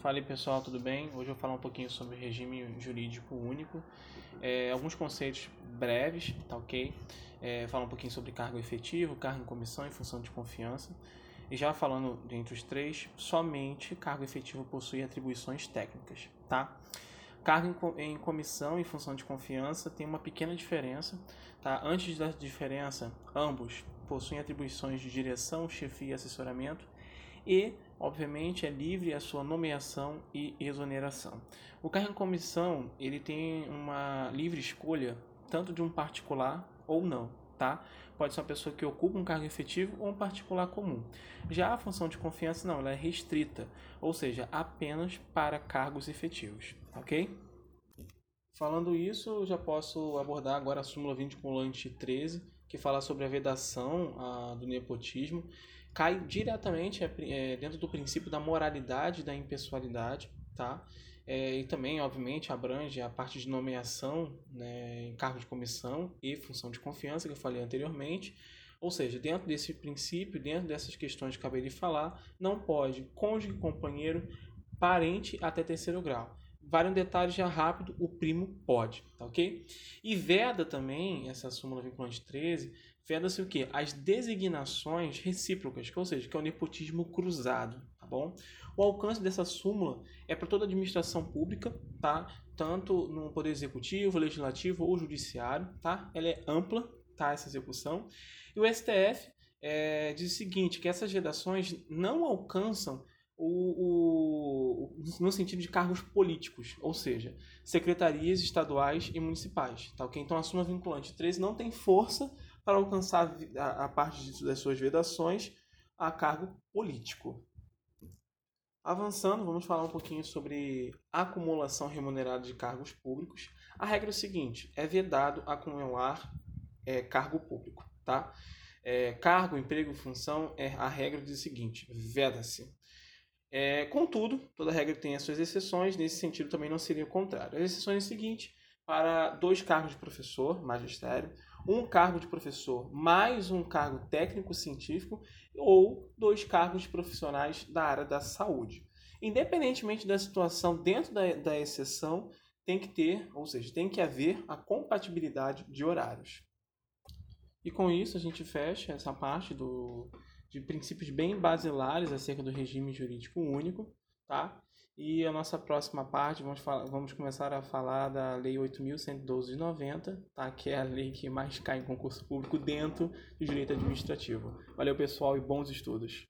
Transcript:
Fala aí pessoal, tudo bem? Hoje eu vou falar um pouquinho sobre regime jurídico único, é, alguns conceitos breves, tá ok? É, falar um pouquinho sobre cargo efetivo, cargo em comissão e função de confiança. E já falando dentre os três, somente cargo efetivo possui atribuições técnicas, tá? Cargo em comissão e função de confiança tem uma pequena diferença, tá? Antes da diferença, ambos possuem atribuições de direção, chefia e assessoramento e obviamente, é livre a sua nomeação e exoneração. O cargo em comissão, ele tem uma livre escolha, tanto de um particular ou não, tá? Pode ser uma pessoa que ocupa um cargo efetivo ou um particular comum. Já a função de confiança, não, ela é restrita, ou seja, apenas para cargos efetivos, ok? Falando isso, já posso abordar agora a súmula vinculante 13, que fala sobre a vedação a, do nepotismo cai diretamente é, é, dentro do princípio da moralidade da impessoalidade, tá? É, e também, obviamente, abrange a parte de nomeação né, em cargo de comissão e função de confiança que eu falei anteriormente. Ou seja, dentro desse princípio, dentro dessas questões que acabei de falar, não pode cônjuge, companheiro, parente até terceiro grau. Vale um detalhe já rápido, o primo pode, tá ok? E veda também, essa súmula vinculante 13, veda-se o quê? As designações recíprocas, ou seja, que é o nepotismo cruzado, tá bom? O alcance dessa súmula é para toda a administração pública, tá? Tanto no poder executivo, legislativo ou judiciário, tá? Ela é ampla, tá? Essa execução. E o STF é, diz o seguinte, que essas vedações não alcançam o, o, no sentido de cargos políticos, ou seja, secretarias estaduais e municipais. Tá, okay? Então a súmula vinculante 13 não tem força para alcançar a, a parte das suas vedações a cargo político. Avançando, vamos falar um pouquinho sobre acumulação remunerada de cargos públicos. A regra é o seguinte: é vedado acumular é, cargo público, tá? É, cargo, emprego, função, é, a regra diz o seguinte: veda-se. É, contudo, toda regra tem as suas exceções, nesse sentido também não seria o contrário. As exceções é o seguinte: para dois cargos de professor, magistério, um cargo de professor mais um cargo técnico-científico ou dois cargos de profissionais da área da saúde. Independentemente da situação dentro da, da exceção, tem que ter, ou seja, tem que haver a compatibilidade de horários. E com isso a gente fecha essa parte do, de princípios bem basilares acerca do regime jurídico único, tá? E a nossa próxima parte, vamos, falar, vamos começar a falar da Lei 8.112 de 90, tá? que é a lei que mais cai em concurso público dentro do direito administrativo. Valeu, pessoal, e bons estudos!